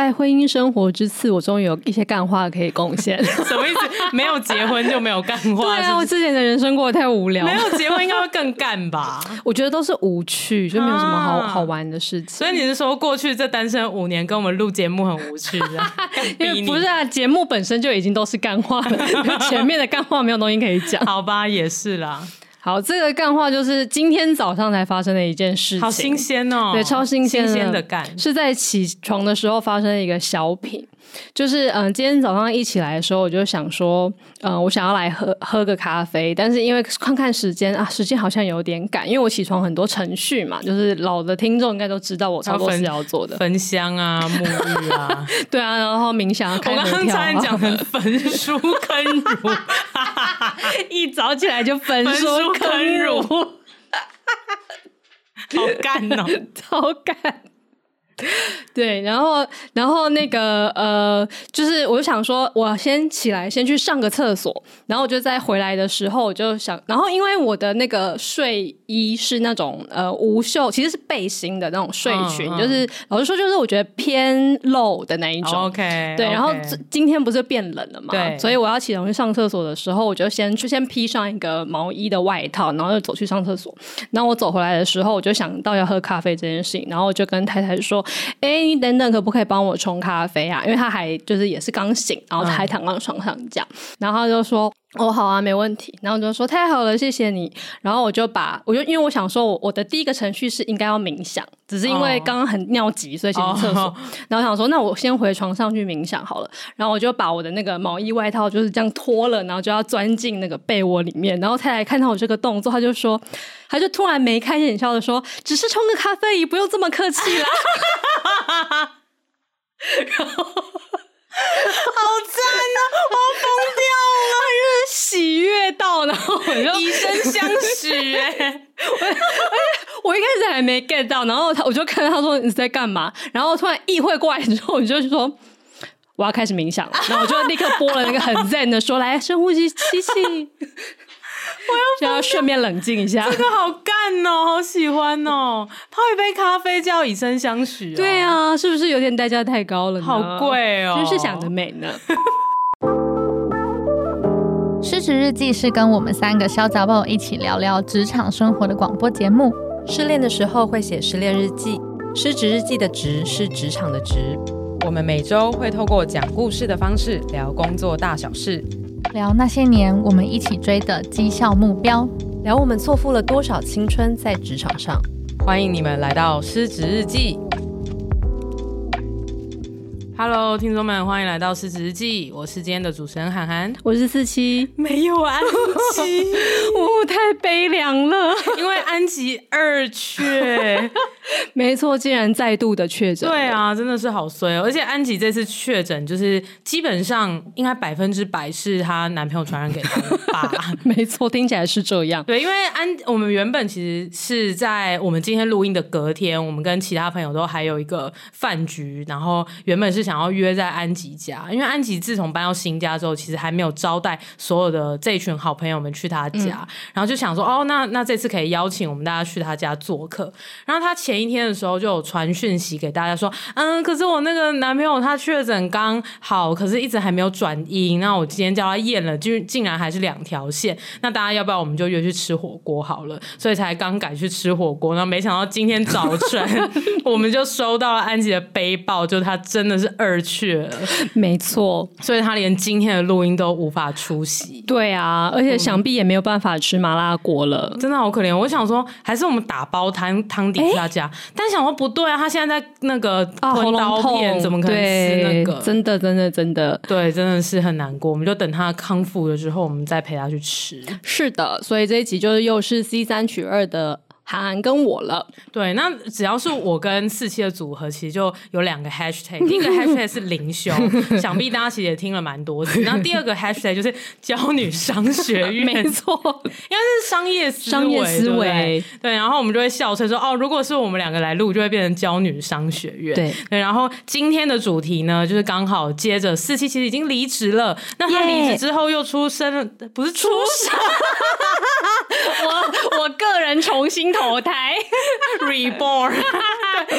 拜婚姻生活之赐，我终于有一些干话可以贡献。什么意思？没有结婚就没有干话？对啊，我之前的人生过得太无聊。没有结婚应该会更干吧？我觉得都是无趣，就没有什么好、啊、好玩的事情。所以你是说，过去这单身五年跟我们录节目很无趣的？因为不是啊，节目本身就已经都是干话了，前面的干话没有东西可以讲。好吧，也是啦。好，这个干话就是今天早上才发生的一件事情，好新鲜哦，对，超新鲜的，的干，是在起床的时候发生的一个小品。就是嗯，今天早上一起来的时候，我就想说，嗯，我想要来喝喝个咖啡，但是因为看看时间啊，时间好像有点赶，因为我起床很多程序嘛，就是老的听众应该都知道我差不多是要做的，焚香啊、沐浴啊，对啊，然后冥想、啊。我刚刚讲成焚书坑儒，一早起来就焚书坑儒，好干哦，超干。对，然后，然后那个呃，就是我就想说，我先起来，先去上个厕所，然后我就在回来的时候，我就想，然后因为我的那个睡衣是那种呃无袖，其实是背心的那种睡裙，嗯嗯、就是老实说，就是我觉得偏露的那一种。OK，对，然后今天不是变冷了嘛，对，所以我要起床去上厕所的时候，我就先去先披上一个毛衣的外套，然后就走去上厕所。然后我走回来的时候，我就想到要喝咖啡这件事情，然后我就跟太太说。哎、欸，你等等，可不可以帮我冲咖啡啊？因为他还就是也是刚醒，然后他还躺到床上这样，嗯、然后他就说：“哦，好啊，没问题。”然后我就说：“太好了，谢谢你。”然后我就把我就因为我想说我，我我的第一个程序是应该要冥想，只是因为刚刚很尿急，所以先去厕所。哦、然后我想说，那我先回床上去冥想好了。然后我就把我的那个毛衣外套就是这样脱了，然后就要钻进那个被窝里面。然后太太看到我这个动作，他就说。他就突然眉开眼笑的说：“只是冲个咖啡，也不用这么客气啦。” 然后 好赞啊，我要疯掉了，就是喜悦到，然后我就以身相许哎！我一开始还没 get 到，然后他我就看到他说你在干嘛，然后突然意会过来之后，我就说我要开始冥想了，然后我就立刻播了那个很 zen 的说：“来深呼吸，吸气。”我要就要顺便冷静一下，这个好干哦，好喜欢哦！泡一杯咖啡就要以身相许，哦，对啊，是不是有点代价太高了呢？好贵哦，真是想得美呢。失职日记是跟我们三个小杂宝一起聊聊职场生活的广播节目。失恋的时候会写失恋日记，失职日记的职是职场的职。我们每周会透过讲故事的方式聊工作大小事。聊那些年我们一起追的绩效目标，聊我们错付了多少青春在职场上。欢迎你们来到失职日记。Hello，听众们，欢迎来到失职日记。我是今天的主持人涵涵，我是四七，没有安吉，我太悲凉了，因为安吉二确，没错，竟然再度的确诊。对啊，真的是好衰哦。而且安吉这次确诊，就是基本上应该百分之百是她男朋友传染给她的吧？没错，听起来是这样。对，因为安，我们原本其实是在我们今天录音的隔天，我们跟其他朋友都还有一个饭局，然后原本是想。想要约在安吉家，因为安吉自从搬到新家之后，其实还没有招待所有的这一群好朋友们去他家，嗯、然后就想说，哦，那那这次可以邀请我们大家去他家做客。然后他前一天的时候就有传讯息给大家说，嗯，可是我那个男朋友他确诊刚好，可是一直还没有转阴，那我今天叫他验了，就竟然还是两条线。那大家要不要我们就约去吃火锅好了？所以才刚改去吃火锅，然后没想到今天早晨 我们就收到了安吉的背包，就他真的是。二去了，没错，所以他连今天的录音都无法出席。对啊，而且想必也没有办法吃麻辣锅了，嗯，真的好可怜。我想说，还是我们打包汤汤底给他家，欸、但想说不对啊，他现在在那个吞刀片，啊、怎么可能吃那个？真的，真的，真的，对，真的是很难过。我们就等他康复了之后，我们再陪他去吃。是的，所以这一集就是又是 C 三取二的。韩寒跟我了。对，那只要是我跟四七的组合，其实就有两个 hashtag，第一个 hashtag 是灵修，想必大家其实也听了蛮多次。然后第二个 hashtag 就是娇女商学院，没错，应该是商业思维，商业思维。对，然后我们就会笑称说，哦，如果是我们两个来录，就会变成娇女商学院。对，对，然后今天的主题呢，就是刚好接着四七其实已经离职了，那他离职之后又出生了不是出生，我我个人重新投胎，reborn，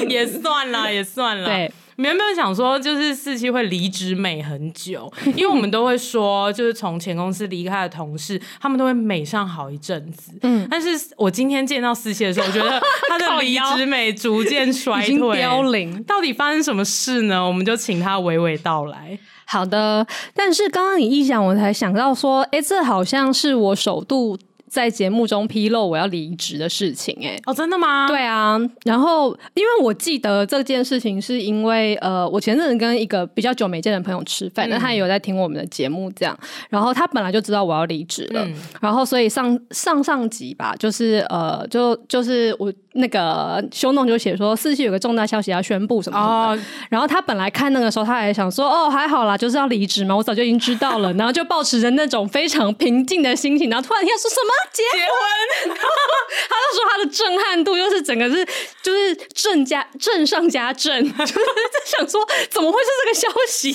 也算了，也算了，对。有没有想说，就是四期会离职美很久，因为我们都会说，就是从前公司离开的同事，他们都会美上好一阵子。嗯，但是我今天见到四期的时候，我觉得他的离职美逐渐衰退，凋零。到底发生什么事呢？我们就请他娓娓道来。好的，但是刚刚你一讲，我才想到说，哎，这好像是我首度。在节目中披露我要离职的事情，欸，哎，哦，真的吗？对啊，然后因为我记得这件事情是因为，呃，我前阵子跟一个比较久没见的朋友吃饭，那、嗯、他也有在听我们的节目，这样，然后他本来就知道我要离职了，嗯、然后所以上上上集吧，就是呃，就就是我。那个修弄就写说四期有个重大消息要宣布什么什么的，oh. 然后他本来看那个时候他还想说哦还好啦，就是要离职嘛，我早就已经知道了，然后就抱持着那种非常平静的心情，然后突然间说什么？结婚，结婚？他就说他的震撼度就是整个是就是震加震上加震，就是在想说怎么会是这个消息？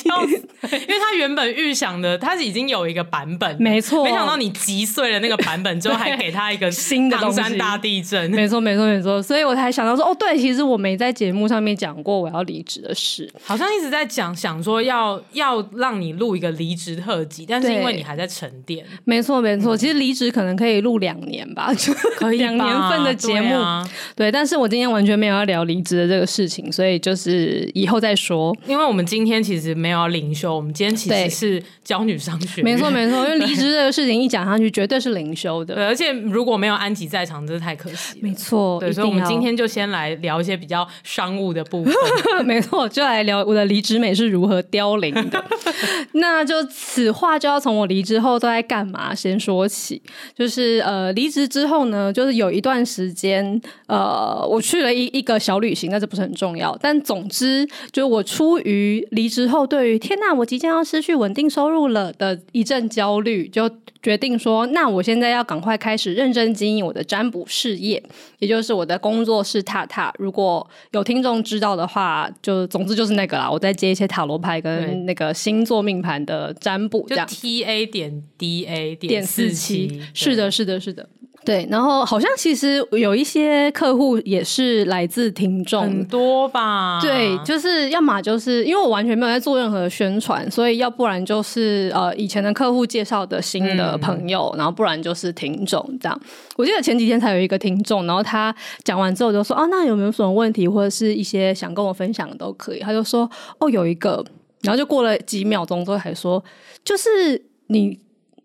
因为他原本预想的他是已经有一个版本，没错，没想到你击碎了那个版本之后还给他一个新的唐山大地震，没错没错没错。所以我才想到说，哦，对，其实我没在节目上面讲过我要离职的事，好像一直在讲，想说要要让你录一个离职特辑，但是因为你还在沉淀，没错没错，其实离职可能可以录两年吧，可以两年份的节目。对、啊，对，但是我今天完全没有要聊离职的这个事情，所以就是以后再说，因为我们今天其实没有要灵修，我们今天其实是教女商学，没错没错，因为离职这个事情一讲上去，绝对是灵修的，对，而且如果没有安吉在场，真是太可惜，没错，对，所以我们今天就先来聊一些比较商务的部分。没错，就来聊我的离职美是如何凋零的。那就此话就要从我离职后都在干嘛先说起。就是呃，离职之后呢，就是有一段时间，呃，我去了一一个小旅行，但这不是很重要。但总之，就我出于离职后对于天哪，我即将要失去稳定收入了的一阵焦虑，就决定说，那我现在要赶快开始认真经营我的占卜事业，也就是我的工作室塔塔。如果有听众知道的话，就总之就是那个啦。我在接一些塔罗牌跟那个星座命盘的占卜，这样。T A 点 D A 点四七，是的，是的，是的。对，然后好像其实有一些客户也是来自听众，很多吧？对，就是要么就是因为我完全没有在做任何宣传，所以要不然就是呃以前的客户介绍的新的朋友，嗯、然后不然就是听众这样。我记得前几天才有一个听众，然后他讲完之后就说：“哦，那有没有什么问题或者是一些想跟我分享的都可以。”他就说：“哦，有一个。”然后就过了几秒钟之后还说：“就是你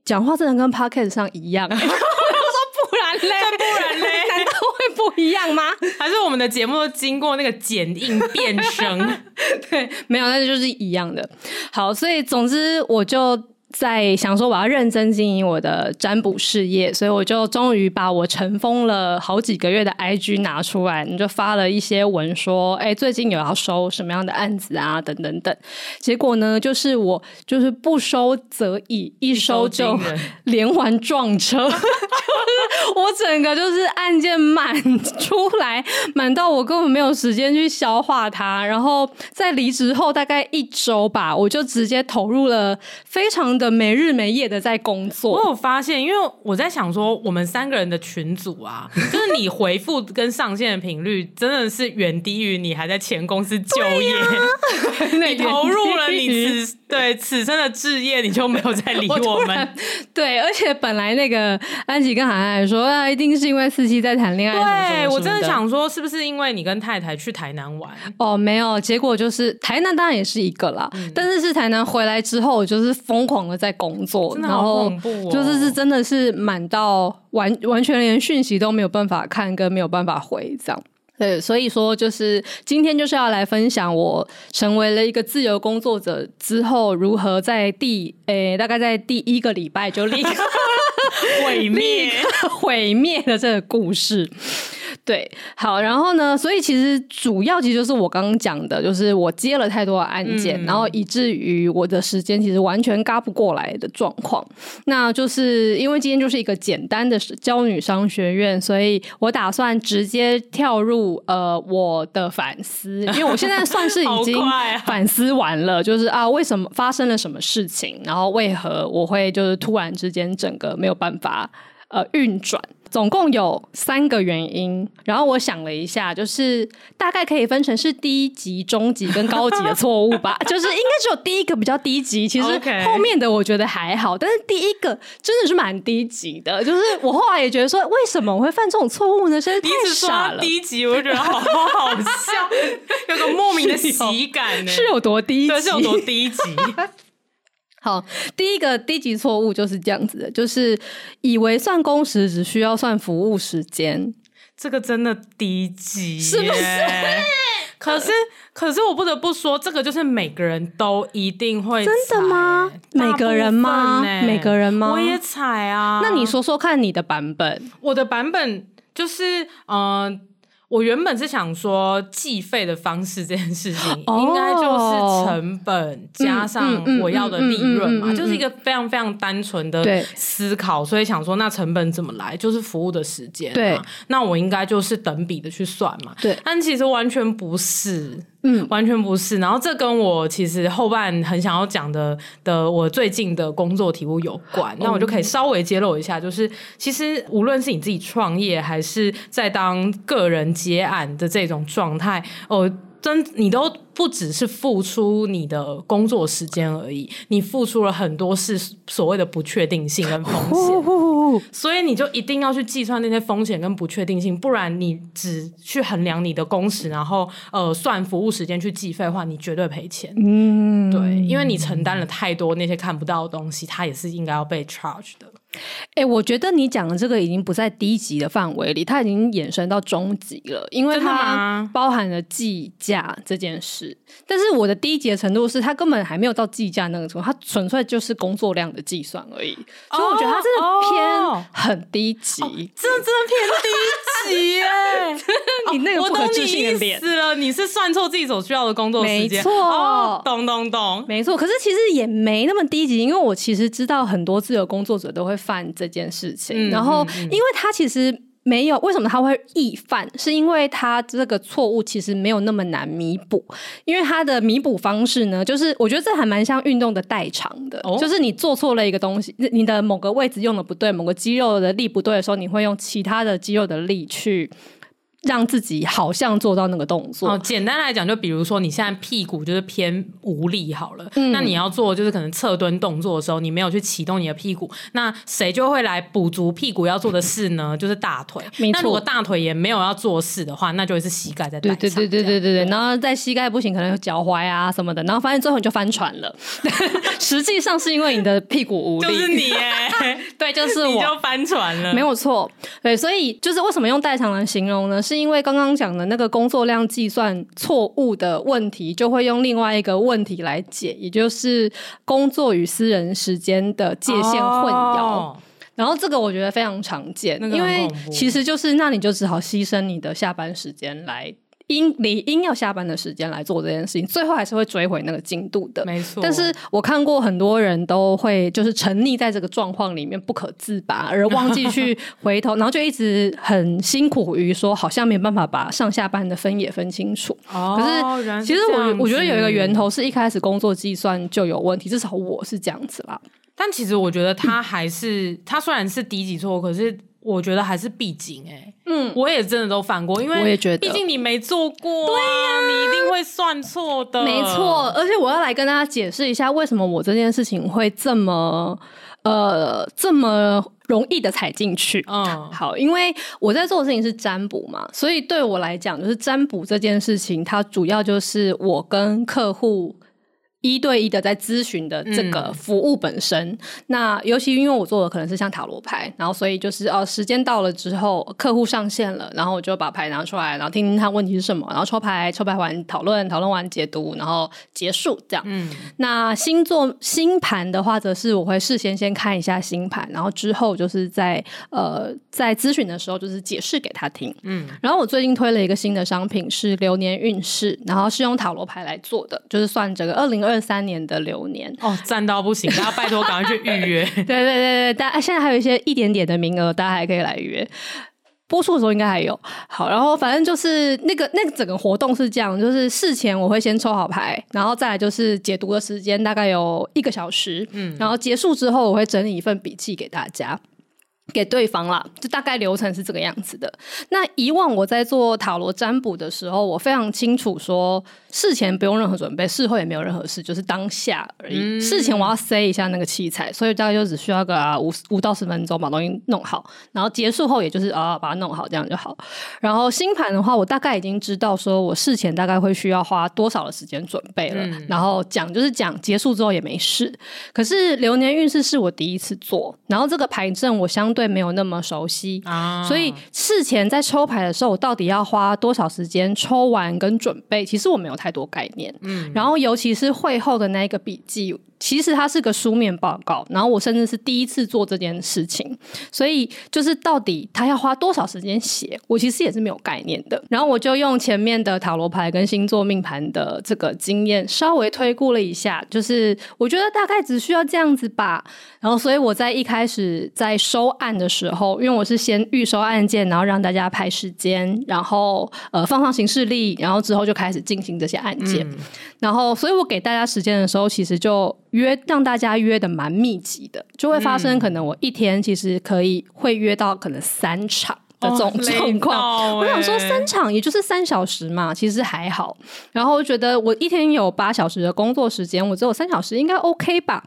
讲话真的跟 Podcast 上一样。” 一样吗？还是我们的节目都经过那个剪映变声？对，没有，那就是一样的。好，所以总之我就。在想说我要认真经营我的占卜事业，所以我就终于把我尘封了好几个月的 IG 拿出来，你就发了一些文说，哎，最近有要收什么样的案子啊，等等等。结果呢，就是我就是不收则已，一收就连环撞车，就 是我整个就是案件满出来，满到我根本没有时间去消化它。然后在离职后大概一周吧，我就直接投入了非常。的没日没夜的在工作，我有发现，因为我在想说，我们三个人的群组啊，就是你回复跟上线的频率真的是远低于你还在前公司就业，啊、你投入了你此对此生的置业，你就没有再理 我们。我对，而且本来那个安吉跟海海说啊，一定是因为四七在谈恋爱。对，我真的想说，是不是因为你跟太太去台南玩？哦，没有，结果就是台南当然也是一个啦，嗯、但是是台南回来之后，就是疯狂。在工作，然后就是是真的是满到完完全连讯息都没有办法看，跟没有办法回这样。对，所以说就是今天就是要来分享我成为了一个自由工作者之后，如何在第诶大概在第一个礼拜就立刻 毁灭毁灭的这个故事。对，好，然后呢，所以其实主要其实就是我刚刚讲的，就是我接了太多的案件，嗯、然后以至于我的时间其实完全嘎不过来的状况。那就是因为今天就是一个简单的教女商学院，所以我打算直接跳入呃我的反思，因为我现在算是已 经 反思完了，啊、就是啊为什么发生了什么事情，然后为何我会就是突然之间整个没有办法呃运转。总共有三个原因，然后我想了一下，就是大概可以分成是低级、中级跟高级的错误吧。就是应该只有第一个比较低级，其实后面的我觉得还好，但是第一个真的是蛮低级的。就是我后来也觉得说，为什么我会犯这种错误呢？真是太傻了。低级，我就觉得好好笑，有个莫名的喜感呢。是有多低级？是有多低级？好，第一个低级错误就是这样子的，就是以为算工时只需要算服务时间，这个真的低级，是不是？可是，可是我不得不说，这个就是每个人都一定会。真的吗？每个人吗？每个人吗？我也踩啊。那你说说看你的版本。我的版本就是，嗯、呃。我原本是想说计费的方式这件事情，应该就是成本加上我要的利润嘛，就是一个非常非常单纯的思考，所以想说那成本怎么来，就是服务的时间，嘛，那我应该就是等比的去算嘛，对，但其实完全不是。嗯，完全不是。然后这跟我其实后半很想要讲的的我最近的工作题目有关，那我就可以稍微揭露一下，就是其实无论是你自己创业，还是在当个人接案的这种状态，哦。真，你都不只是付出你的工作时间而已，你付出了很多是所谓的不确定性跟风险，所以你就一定要去计算那些风险跟不确定性，不然你只去衡量你的工时，然后呃算服务时间去计费的话，你绝对赔钱。嗯，对，因为你承担了太多那些看不到的东西，它也是应该要被 charge 的。哎、欸，我觉得你讲的这个已经不在低级的范围里，它已经衍生到中级了，因为它包含了计价这件事。但是我的低级的程度是，它根本还没有到计价那个程度，它纯粹就是工作量的计算而已。所以我觉得它真的偏很低级，这、哦哦、真的偏低级耶！你那个不可置信的脸，是了，你是算错自己所需要的工作时间，没错、哦，懂懂懂，没错。可是其实也没那么低级，因为我其实知道很多自由工作者都会。犯这件事情，然后因为他其实没有为什么他会易犯，是因为他这个错误其实没有那么难弥补，因为他的弥补方式呢，就是我觉得这还蛮像运动的代偿的，哦、就是你做错了一个东西，你的某个位置用的不对，某个肌肉的力不对的时候，你会用其他的肌肉的力去。让自己好像做到那个动作。哦，简单来讲，就比如说你现在屁股就是偏无力好了，嗯、那你要做就是可能侧蹲动作的时候，你没有去启动你的屁股，那谁就会来补足屁股要做的事呢？就是大腿。没错。那如果大腿也没有要做事的话，那就会是膝盖在。对对对对对对对。然后在膝盖不行，可能有脚踝啊什么的，然后发现最后你就翻船了。实际上是因为你的屁股无力。就是你哎，对，就是我。你就翻船了。没有错。对，所以就是为什么用代偿来形容呢？是因为刚刚讲的那个工作量计算错误的问题，就会用另外一个问题来解，也就是工作与私人时间的界限混淆。哦、然后这个我觉得非常常见，因为其实就是那你就只好牺牲你的下班时间来。应理应要下班的时间来做这件事情，最后还是会追回那个进度的。没错。但是我看过很多人都会就是沉溺在这个状况里面不可自拔，而忘记去 回头，然后就一直很辛苦于说好像没办法把上下班的分也分清楚。哦。可是其实我我觉得有一个源头是一开始工作计算就有问题，至少我是这样子啦。但其实我觉得他还是他虽然是低级错误，可是。我觉得还是必经哎，嗯，我也真的都犯过，因为我也觉得，毕竟你没做过，对呀，你一定会算错的，没错。而且我要来跟大家解释一下，为什么我这件事情会这么呃这么容易的踩进去。嗯，好，因为我在做的事情是占卜嘛，所以对我来讲，就是占卜这件事情，它主要就是我跟客户。一对一的在咨询的这个服务本身，嗯、那尤其因为我做的可能是像塔罗牌，然后所以就是哦，时间到了之后，客户上线了，然后我就把牌拿出来，然后听听他问题是什么，然后抽牌，抽牌完讨论，讨论完解读，然后结束这样。嗯，那星座星盘的话，则是我会事先先看一下星盘，然后之后就是在呃在咨询的时候就是解释给他听。嗯，然后我最近推了一个新的商品是流年运势，然后是用塔罗牌来做的，就是算这个二零二。二三年的流年哦，赞到不行！大家拜托赶快去预约。对对对对，大家现在还有一些一点点的名额，大家还可以来约。播出的时候应该还有。好，然后反正就是那个那个整个活动是这样，就是事前我会先抽好牌，然后再来就是解读的时间大概有一个小时，嗯，然后结束之后我会整理一份笔记给大家。给对方啦，就大概流程是这个样子的。那以往我在做塔罗占卜的时候，我非常清楚说，事前不用任何准备，事后也没有任何事，就是当下而已。嗯、事前我要塞一下那个器材，所以大概就只需要个五五到十分钟把东西弄好，然后结束后也就是啊把它弄好这样就好。然后星盘的话，我大概已经知道说我事前大概会需要花多少的时间准备了，嗯、然后讲就是讲，结束之后也没事。可是流年运势是我第一次做，然后这个牌阵我相对。对，没有那么熟悉，啊、所以事前在抽牌的时候，我到底要花多少时间抽完跟准备，其实我没有太多概念。嗯，然后尤其是会后的那一个笔记。其实它是个书面报告，然后我甚至是第一次做这件事情，所以就是到底他要花多少时间写，我其实也是没有概念的。然后我就用前面的塔罗牌跟星座命盘的这个经验，稍微推估了一下，就是我觉得大概只需要这样子吧。然后所以我在一开始在收案的时候，因为我是先预收案件，然后让大家排时间，然后呃放上行事历，然后之后就开始进行这些案件。嗯、然后所以我给大家时间的时候，其实就。约让大家约的蛮密集的，就会发生可能我一天其实可以会约到可能三场的这种状况。我想说三场也就是三小时嘛，其实还好。然后我觉得我一天有八小时的工作时间，我只有三小时应该 OK 吧？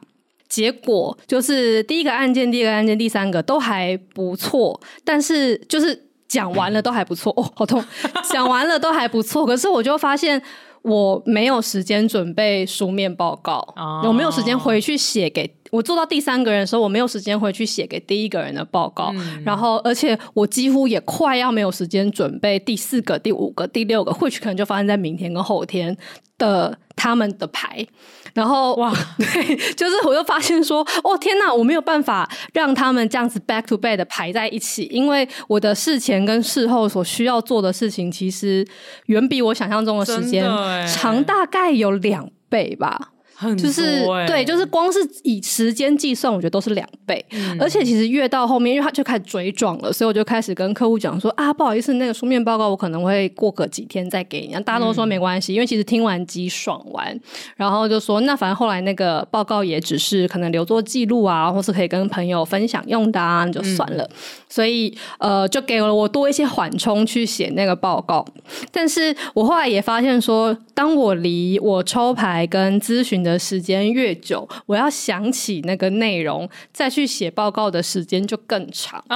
结果就是第一个案件、第二个案件、第三个都还不错，但是就是讲完了都还不错哦，好痛！讲完了都还不错，可是我就发现。我没有时间准备书面报告，oh. 我没有时间回去写给我做到第三个人的时候，我没有时间回去写给第一个人的报告，嗯、然后而且我几乎也快要没有时间准备第四个、第五个、第六个，或许可能就发生在明天跟后天的他们的牌。然后哇，对，就是我又发现说，哦天哪，我没有办法让他们这样子 back to back 的排在一起，因为我的事前跟事后所需要做的事情，其实远比我想象中的时间长大概有两倍吧。就是对，就是光是以时间计算，我觉得都是两倍。嗯、而且其实越到后面，因为他就开始追撞了，所以我就开始跟客户讲说啊，不好意思，那个书面报告我可能会过个几天再给你。大家都说没关系，嗯、因为其实听完机爽完，然后就说那反正后来那个报告也只是可能留作记录啊，或是可以跟朋友分享用的啊，就算了。嗯、所以呃，就给了我多一些缓冲去写那个报告。但是我后来也发现说，当我离我抽牌跟咨询的时间越久，我要想起那个内容，再去写报告的时间就更长，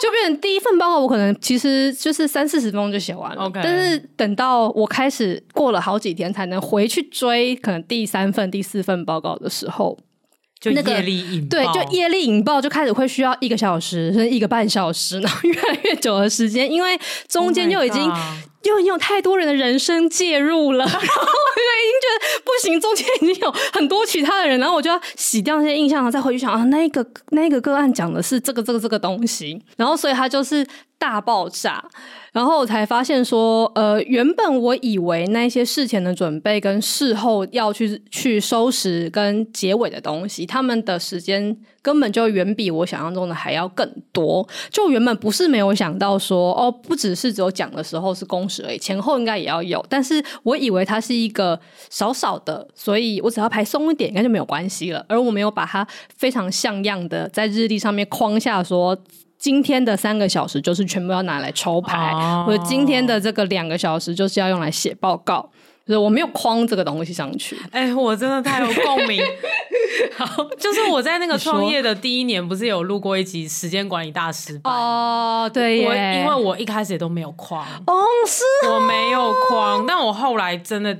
就变成第一份报告，我可能其实就是三四十分钟就写完了。Okay. 但是等到我开始过了好几天才能回去追，可能第三份、第四份报告的时候，就业力引爆，那个，对，就业力引爆，就开始会需要一个小时甚至一个半小时，然后越来越久的时间，因为中间就已经。Oh 因为你有太多人的人生介入了，然后我就已经觉得不行，中间已经有很多其他的人，然后我就要洗掉那些印象，然后再回去想啊，那一个那一个个案讲的是这个这个这个东西，然后所以他就是大爆炸。然后我才发现说，呃，原本我以为那些事前的准备跟事后要去去收拾跟结尾的东西，他们的时间根本就远比我想象中的还要更多。就原本不是没有想到说，哦，不只是只有讲的时候是工时而已，前后应该也要有。但是我以为它是一个少少的，所以我只要排松一点，应该就没有关系了。而我没有把它非常像样的在日历上面框下说。今天的三个小时就是全部要拿来抽牌，哦、或者今天的这个两个小时就是要用来写报告，就是我没有框这个东西上去。哎、欸，我真的太有共鸣。好，就是我在那个创业的第一年，不是有录过一集时间管理大师哦，对耶，我因为我一开始也都没有框。哦，是、啊，我没有框，但我后来真的。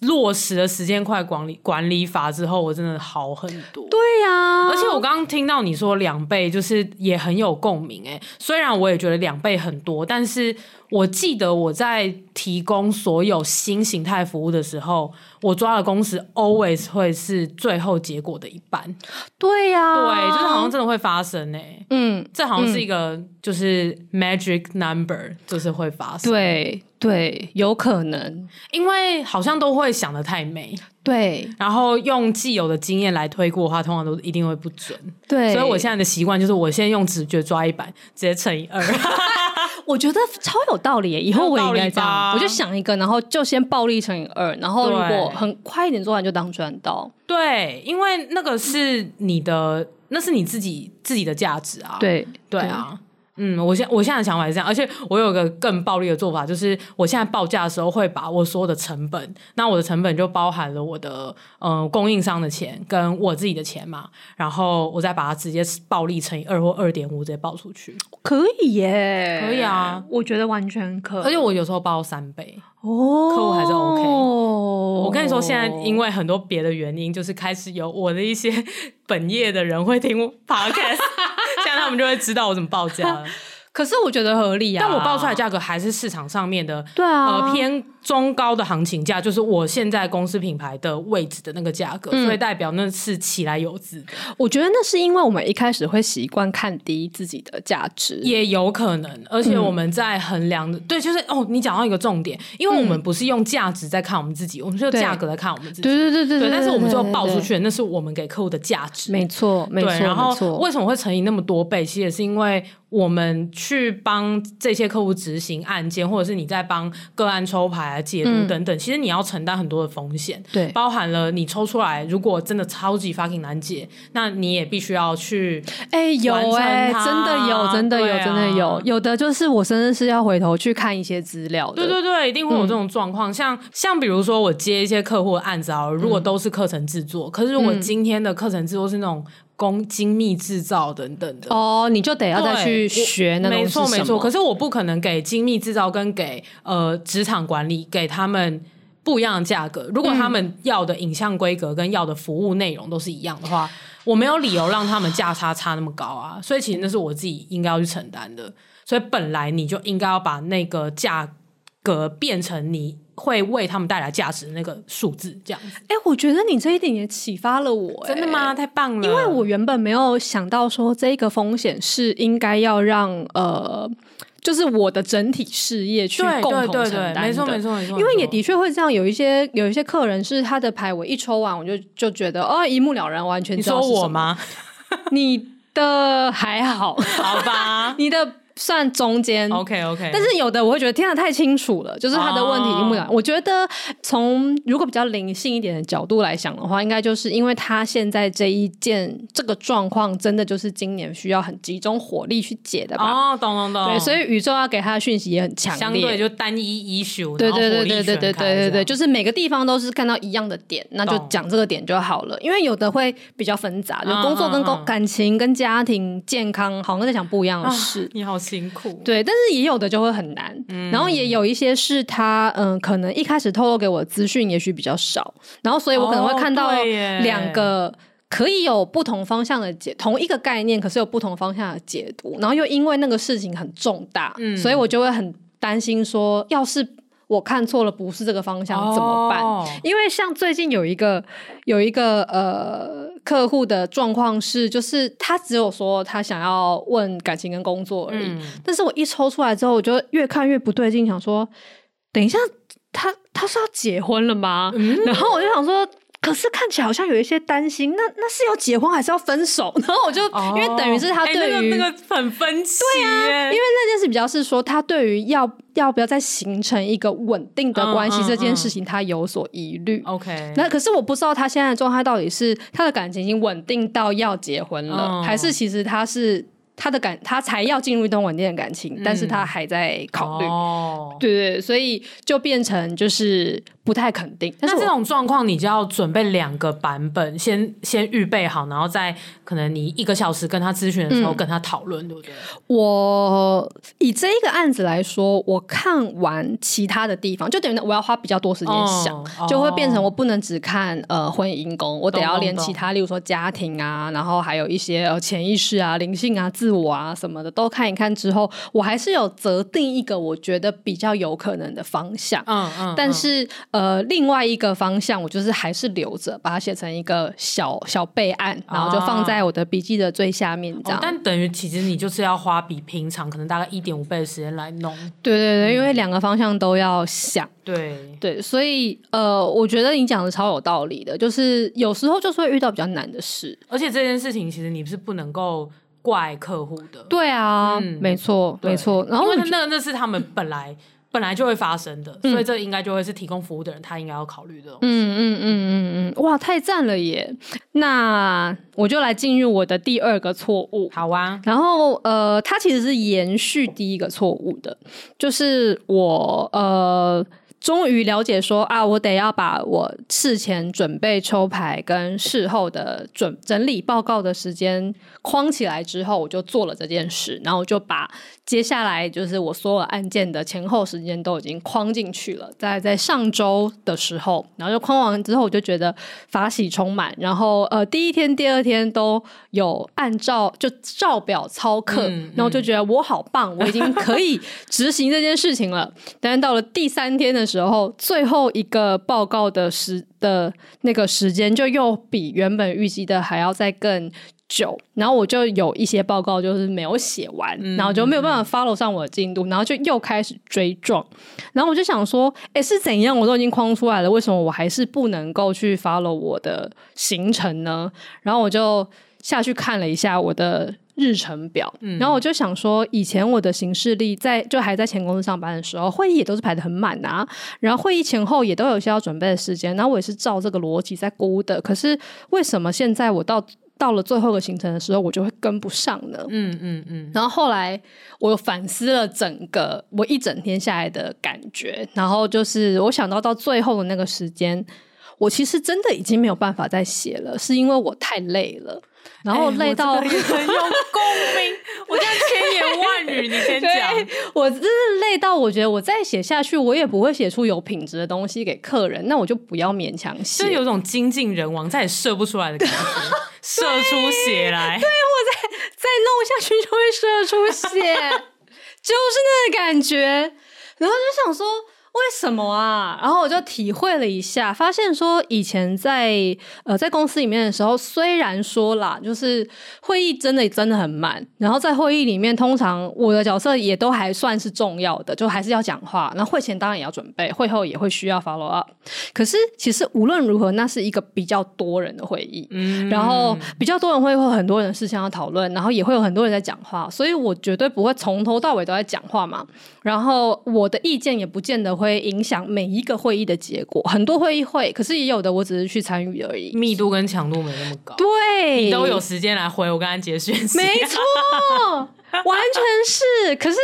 落实了时间快管理管理法之后，我真的好很多。对呀、啊，而且我刚刚听到你说两倍，就是也很有共鸣哎。虽然我也觉得两倍很多，但是我记得我在提供所有新形态服务的时候，我抓的工时 always 会是最后结果的一半。对呀、啊，对，就是好像真的会发生哎。嗯，这好像是一个就是 magic number，就是会发生。对。对，有可能，因为好像都会想的太美，对，然后用既有的经验来推估的话，通常都一定会不准，对。所以我现在的习惯就是，我先用直觉抓一板，直接乘以二。我觉得超有道理耶，以后我也应该这样，我就想一个，然后就先暴力乘以二，然后如果很快一点做完，就当赚到。对，因为那个是你的，那是你自己自己的价值啊。对，对啊。嗯，我现我现在的想法是这样，而且我有个更暴力的做法，就是我现在报价的时候会把我所有的成本，那我的成本就包含了我的呃供应商的钱跟我自己的钱嘛，然后我再把它直接暴力乘以二或二点五直接报出去，可以耶，可以啊，我觉得完全可以，而且我有时候报三倍哦，客户还是 OK。我跟你说，现在因为很多别的原因，就是开始有我的一些 本业的人会听 Podcast。他们就会知道我怎么报价了。可是我觉得合理啊，但我报出来价格还是市场上面的，对啊，呃偏中高的行情价，就是我现在公司品牌的位置的那个价格，嗯、所以代表那是起来有字的。我觉得那是因为我们一开始会习惯看低自己的价值，也有可能。而且我们在衡量的，嗯、对，就是哦，你讲到一个重点，因为我们不是用价值在看我们自己，嗯、我们是用价格来看我们自己。对对对对对。但是我们最后报出去的，那是我们给客户的价值。没错，没错。然后为什么会乘以那么多倍？其实也是因为。我们去帮这些客户执行案件，或者是你在帮个案抽牌啊、解读等等，嗯、其实你要承担很多的风险，对，包含了你抽出来，如果真的超级 fucking 难解，那你也必须要去，哎，有哎、欸，真的有，真的有，啊、真的有，有的就是我真的是要回头去看一些资料的，对对对，一定会有这种状况，嗯、像像比如说我接一些客户的案子啊，如果都是课程制作，嗯、可是如果今天的课程制作是那种。工精密制造等等的哦，你就得要再去学那。没错没错，可是我不可能给精密制造跟给呃职场管理给他们不一样的价格。如果他们要的影像规格跟要的服务内容都是一样的话，我没有理由让他们价差差那么高啊。所以其实那是我自己应该要去承担的。所以本来你就应该要把那个价格变成你。会为他们带来价值的那个数字，这样子。哎、欸，我觉得你这一点也启发了我。真的吗？太棒了！因为我原本没有想到说这个风险是应该要让呃，就是我的整体事业去共同承担的。没错，没错，没错。因为也的确会这样，有一些有一些客人是他的牌，我一抽完我就就觉得哦，一目了然，完全。你说我吗？你的还好，好吧？你的。算中间，OK OK，但是有的我会觉得天啊太清楚了，就是他的问题一目了然。Oh. 我觉得从如果比较灵性一点的角度来想的话，应该就是因为他现在这一件这个状况，真的就是今年需要很集中火力去解的吧？哦，oh, 懂懂懂。对，所以宇宙要给他的讯息也很强烈，相对就单一 issue，对对对对对对对对对，就是每个地方都是看到一样的点，那就讲这个点就好了。因为有的会比较纷杂，就工作跟工、uh. 感情跟家庭健康，好像在讲不一样的事。Uh, 你好辛苦，对。但是也有的就会很难，嗯、然后也有一些是他嗯，可能一开始透露给我的资讯也许比较少，然后所以我可能会看到两个可以有不同方向的解，同一个概念可是有不同方向的解读，然后又因为那个事情很重大，嗯、所以我就会很担心说，要是。我看错了，不是这个方向怎么办？Oh. 因为像最近有一个有一个呃客户的状况是，就是他只有说他想要问感情跟工作而已，嗯、但是我一抽出来之后，我就越看越不对劲，想说等一下他他是要结婚了吗？嗯、然后我就想说。可是看起来好像有一些担心，那那是要结婚还是要分手？然后我就、oh, 因为等于是他对于、欸那个、那个很分歧，对啊，因为那件事比较是说他对于要要不要再形成一个稳定的关系、嗯、这件事情，他有所疑虑。OK，、嗯、那可是我不知道他现在的状态到底是他的感情已经稳定到要结婚了，嗯、还是其实他是他的感，他才要进入一段稳定的感情，嗯、但是他还在考虑。哦，对对，所以就变成就是不太肯定。但是那这种状况，你就要准备两个版本，先先预备好，然后再可能你一个小时跟他咨询的时候跟他讨论，嗯、对不对？我以这一个案子来说，我看完其他的地方，就等于我要花比较多时间想，哦、就会变成我不能只看呃婚姻宫，我得要连其他，例如说家庭啊，然后还有一些呃潜意识啊、灵性啊。自我啊什么的都看一看之后，我还是有择定一个我觉得比较有可能的方向。嗯嗯。嗯但是呃，另外一个方向我就是还是留着，把它写成一个小小备案，然后就放在我的笔记的最下面这样。哦、但等于其实你就是要花比平常可能大概一点五倍的时间来弄。对对对，嗯、因为两个方向都要想。对对，所以呃，我觉得你讲的超有道理的，就是有时候就是会遇到比较难的事，而且这件事情其实你是不能够。怪客户的，对啊，嗯、没错，对没错。然后因为那那是他们本来本来就会发生的，嗯、所以这应该就会是提供服务的人他应该要考虑的。嗯嗯嗯嗯嗯，哇，太赞了耶！那我就来进入我的第二个错误。好啊。然后呃，它其实是延续第一个错误的，就是我呃。终于了解说啊，我得要把我事前准备抽牌跟事后的准整理报告的时间框起来之后，我就做了这件事，然后我就把。接下来就是我所有案件的前后时间都已经框进去了，在在上周的时候，然后就框完之后，我就觉得法喜充满，然后呃第一天、第二天都有按照就照表操课，嗯嗯、然后就觉得我好棒，我已经可以执行这件事情了。但是到了第三天的时候，最后一个报告的时的那个时间就又比原本预计的还要再更。久，然后我就有一些报告就是没有写完，嗯、然后就没有办法 follow 上我的进度，然后就又开始追撞，然后我就想说，哎，是怎样？我都已经框出来了，为什么我还是不能够去 follow 我的行程呢？然后我就下去看了一下我的日程表，嗯、然后我就想说，以前我的行事历在就还在前公司上班的时候，会议也都是排的很满啊，然后会议前后也都有一些要准备的时间，然后我也是照这个逻辑在估的，可是为什么现在我到到了最后一个行程的时候，我就会跟不上呢。嗯嗯嗯。嗯嗯，然后后来我又反思了整个我一整天下来的感觉，然后就是我想到到最后的那个时间，我其实真的已经没有办法再写了，是因为我太累了。然后累到、欸、很有共鸣，我这样千言万语，你先 讲。我真是累到，我觉得我再写下去，我也不会写出有品质的东西给客人，那我就不要勉强写。就有种精尽人亡，再也射不出来的感觉，射出血来。对，我再再弄下去就会射出血，就是那个感觉。然后就想说。为什么啊？然后我就体会了一下，发现说以前在呃在公司里面的时候，虽然说啦，就是会议真的真的很慢，然后在会议里面，通常我的角色也都还算是重要的，就还是要讲话。那会前当然也要准备，会后也会需要 follow up。可是其实无论如何，那是一个比较多人的会议，嗯，然后比较多人会会很多人的事情要讨论，然后也会有很多人在讲话，所以我绝对不会从头到尾都在讲话嘛。然后我的意见也不见得会。会影响每一个会议的结果，很多会议会，可是也有的我只是去参与而已，密度跟强度没那么高。对，你都有时间来回我跟安杰讯息，没错，完全是。可是，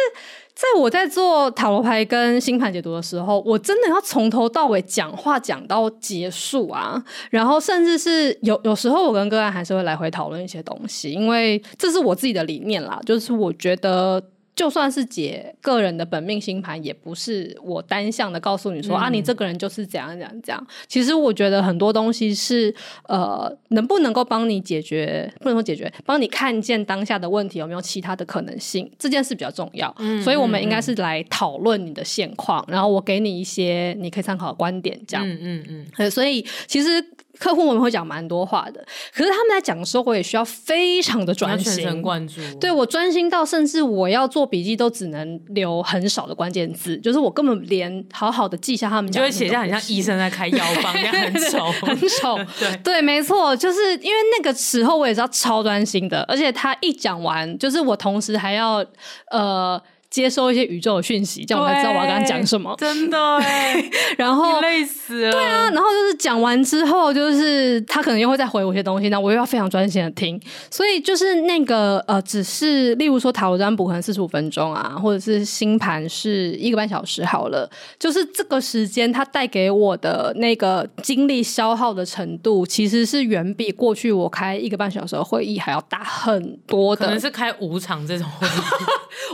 在我在做塔罗牌跟星盘解读的时候，我真的要从头到尾讲话讲到结束啊，然后甚至是有有时候我跟个案还是会来回讨论一些东西，因为这是我自己的理念啦，就是我觉得。就算是解个人的本命星盘，也不是我单向的告诉你说、嗯、啊，你这个人就是怎样怎样怎样。其实我觉得很多东西是呃，能不能够帮你解决，不能说解决，帮你看见当下的问题有没有其他的可能性，这件事比较重要。嗯、所以我们应该是来讨论你的现况，嗯、然后我给你一些你可以参考的观点，这样。嗯嗯嗯。所以其实。客户我们会讲蛮多话的，可是他们在讲的时候，我也需要非常的专心，全神贯注。对，我专心到甚至我要做笔记都只能留很少的关键字，就是我根本连好好的记下他们讲，就会写下很像医生在开药方 一样，很丑，很丑。对对，没错，就是因为那个时候我也是要超专心的，而且他一讲完，就是我同时还要呃。接收一些宇宙的讯息，这样我才知道我要跟他讲什么。真的哎，然后累死了。对啊，然后就是讲完之后，就是他可能又会再回我一些东西，那我又要非常专心的听。所以就是那个呃，只是例如说塔罗占卜可能四十五分钟啊，或者是星盘是一个半小时好了，就是这个时间它带给我的那个精力消耗的程度，其实是远比过去我开一个半小时的会议还要大很多的。可能是开五场这种会议，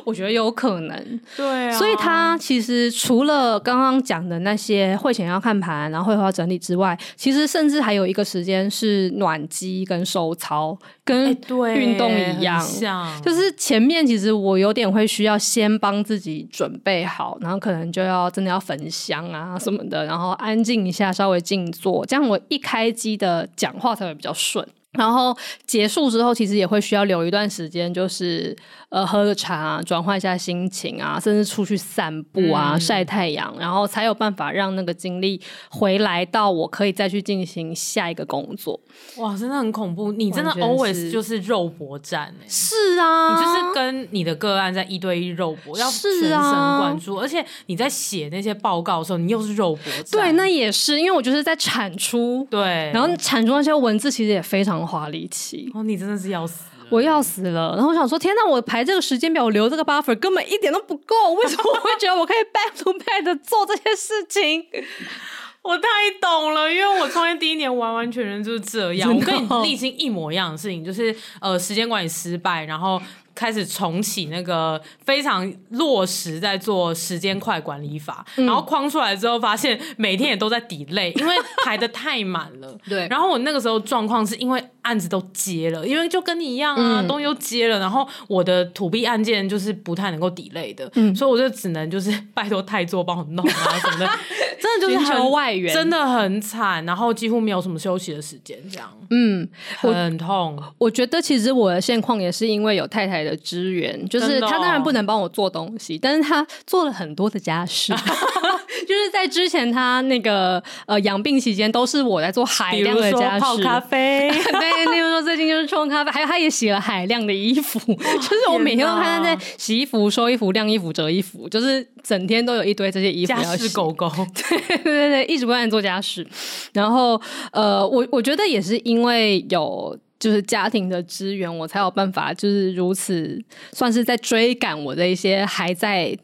我觉得有可能。可能。对啊，所以他其实除了刚刚讲的那些会前要看盘，然后会后要整理之外，其实甚至还有一个时间是暖机跟收操，跟运动一样，像。就是前面其实我有点会需要先帮自己准备好，然后可能就要真的要焚香啊什么的，然后安静一下，稍微静坐，这样我一开机的讲话才会比较顺。然后结束之后，其实也会需要留一段时间，就是呃喝个茶啊，转换一下心情啊，甚至出去散步啊，嗯、晒太阳，然后才有办法让那个精力回来到我可以再去进行下一个工作。哇，真的很恐怖！你真的 always 就是肉搏战哎、欸，是啊，你就是跟你的个案在一对一肉搏，要全神贯注，啊、而且你在写那些报告的时候，你又是肉搏战。对，那也是因为我就是在产出，对，然后产出那些文字其实也非常。花力气哦，你真的是要死，我要死了。然后我想说，天哪，我排这个时间表，我留这个 buffer 根本一点都不够。为什么我会觉得我可以 back to back 的做这些事情？我太懂了，因为我创业第一年完完全全就是这样。我跟你历经一模一样的事情，就是呃，时间管理失败，然后。开始重启那个非常落实在做时间快管理法，嗯、然后框出来之后，发现每天也都在 delay，因为排的太满了。对，然后我那个时候状况是因为案子都接了，因为就跟你一样啊，东西都接了，然后我的土币案件就是不太能够 delay 的，嗯、所以我就只能就是 拜托泰座帮我弄啊什么的，真的就是很外援，真的很惨，然后几乎没有什么休息的时间，这样，嗯，很痛。我，我觉得其实我的现况也是因为有太太的支援，就是她当然不能帮我做东西，但是她做了很多的家事，就是在之前她那个呃养病期间，都是我在做海量的家事，泡咖 啡，对，例如说最近就是冲咖啡，还有她也洗了海量的衣服，就是我每天都看她在洗衣服、收衣服、晾衣服、折衣服，就是整天都有一堆这些衣服要洗。家事狗狗，对 对对对，一直不断做家事，然后呃，我我觉得也是因为有。就是家庭的资源，我才有办法，就是如此算是在追赶我的一些还在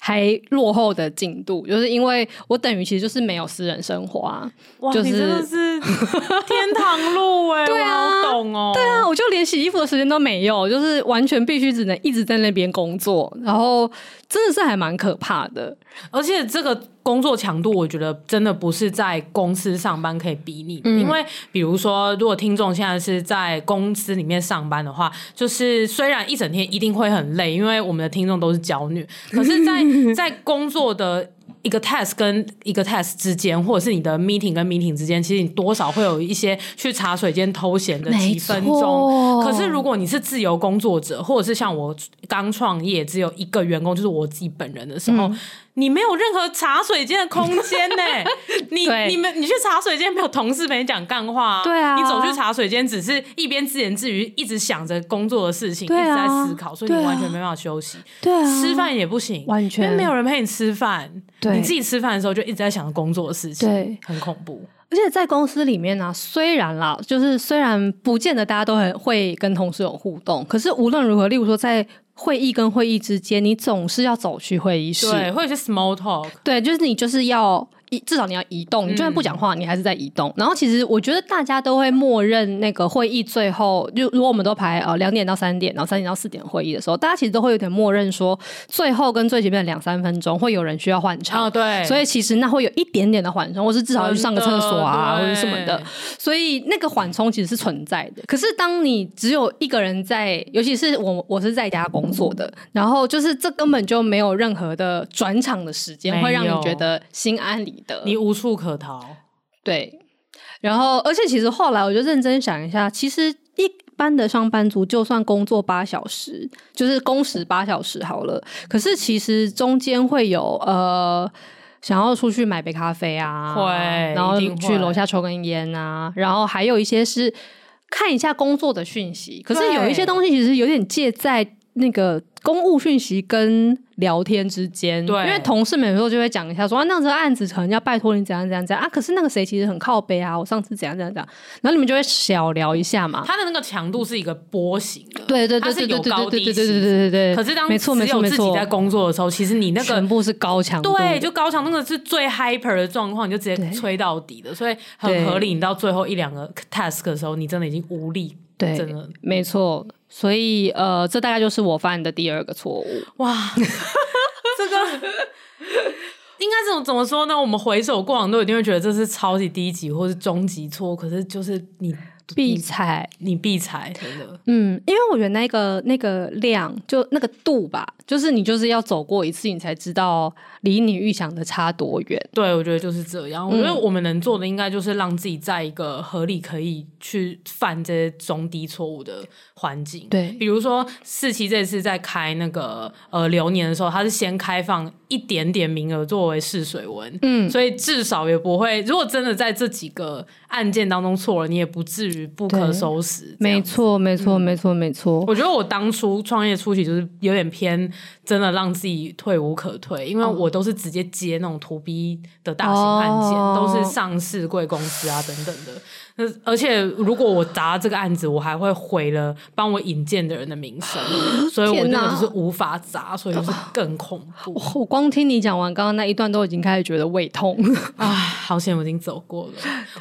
还落后的进度，就是因为我等于其实就是没有私人生活啊，哇，就是你真的是 天堂路哎、欸，对啊，好懂哦，对啊，我就连洗衣服的时间都没有，就是完全必须只能一直在那边工作，然后真的是还蛮可怕的，而且这个。工作强度，我觉得真的不是在公司上班可以比拟的。嗯、因为比如说，如果听众现在是在公司里面上班的话，就是虽然一整天一定会很累，因为我们的听众都是娇女，可是在，在 在工作的。一个 test 跟一个 test 之间，或者是你的 meeting 跟 meeting 之间，其实你多少会有一些去茶水间偷闲的几分钟。错可是如果你是自由工作者，或者是像我刚创业只有一个员工，就是我自己本人的时候，嗯、你没有任何茶水间的空间呢。你你们你去茶水间没有同事陪你讲干话，对啊，你走去茶水间只是一边自言自语，一直想着工作的事情，啊、一直在思考，所以你完全没办法休息。对啊，吃饭也不行，完全因为没有人陪你吃饭。对。你自己吃饭的时候就一直在想着工作的事情，对，很恐怖。而且在公司里面呢、啊，虽然啦，就是虽然不见得大家都很会跟同事有互动，可是无论如何，例如说在会议跟会议之间，你总是要走去会议室，对，或者是 small talk，对，就是你就是要。至少你要移动，你就算不讲话，嗯、你还是在移动。然后其实我觉得大家都会默认那个会议最后，就如果我们都排呃两点到三点，然后三点到四点会议的时候，大家其实都会有点默认说，最后跟最前面两三分钟会有人需要换场。哦，对。所以其实那会有一点点的缓冲，或是至少要去上个厕所啊，或者什么的。所以那个缓冲其实是存在的。可是当你只有一个人在，尤其是我我是在家工作的，然后就是这根本就没有任何的转场的时间，会让你觉得心安理得，你无处可逃，对。然后，而且其实后来我就认真想一下，其实一般的上班族就算工作八小时，就是工时八小时好了。可是其实中间会有呃，想要出去买杯咖啡啊，会，然后去楼下抽根烟啊，然后还有一些是看一下工作的讯息。可是有一些东西其实有点介在。那个公务讯息跟聊天之间，对，因为同事们有时候就会讲一下说，啊，那这个案子可能要拜托你怎样怎样怎样啊，可是那个谁其实很靠背啊，我上次怎样怎样怎样，然后你们就会小聊一下嘛。它的那个强度是一个波形的，对对对，它是有高低，对对对对对。可是当没错没错没错，自己在工作的时候，其实你那个全部是高强度，对，就高强那个是最 hyper 的状况，你就直接吹到底的，所以很合理。你到最后一两个 task 的时候，你真的已经无力。对，真的没错，所以呃，这大概就是我犯的第二个错误。哇，这个应该怎么怎么说呢？我们回首过往，都一定会觉得这是超级低级或是终极错误。可是就是你必踩，你必踩，真的。嗯，因为我觉得那个那个量，就那个度吧，就是你就是要走过一次，你才知道离你预想的差多远。对，我觉得就是这样。我觉得我们能做的，应该就是让自己在一个合理可以去犯这些中低错误的环境。对，比如说四期这次在开那个呃流年的时候，他是先开放一点点名额作为试水文。嗯，所以至少也不会，如果真的在这几个案件当中错了，你也不至于不可收拾。没错，没错，没错，没错。我觉得我当初创业初期就是有点偏，真的让自己退无可退，因为我都是直接接那种 to B 的大型案件，哦、都是上市贵公司啊等等的。而且如果我砸这个案子，我还会毁了帮我引荐的人的名声，所以我那个就是无法砸，所以就是更恐怖。我光听你讲完刚刚那一段，都已经开始觉得胃痛啊！好险我已经走过了，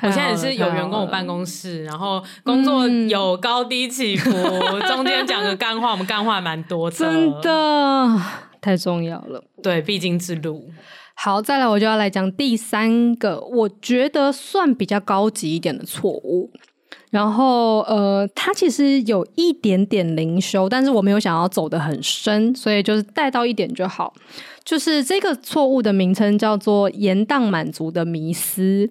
我现在也是有员工有办公室，然后工作有高低起伏，嗯、中间讲个干话，我们干话蛮多的，真的太重要了。对，必经之路。好，再来我就要来讲第三个，我觉得算比较高级一点的错误。然后，呃，它其实有一点点灵修，但是我没有想要走得很深，所以就是带到一点就好。就是这个错误的名称叫做“延宕满足的迷思”。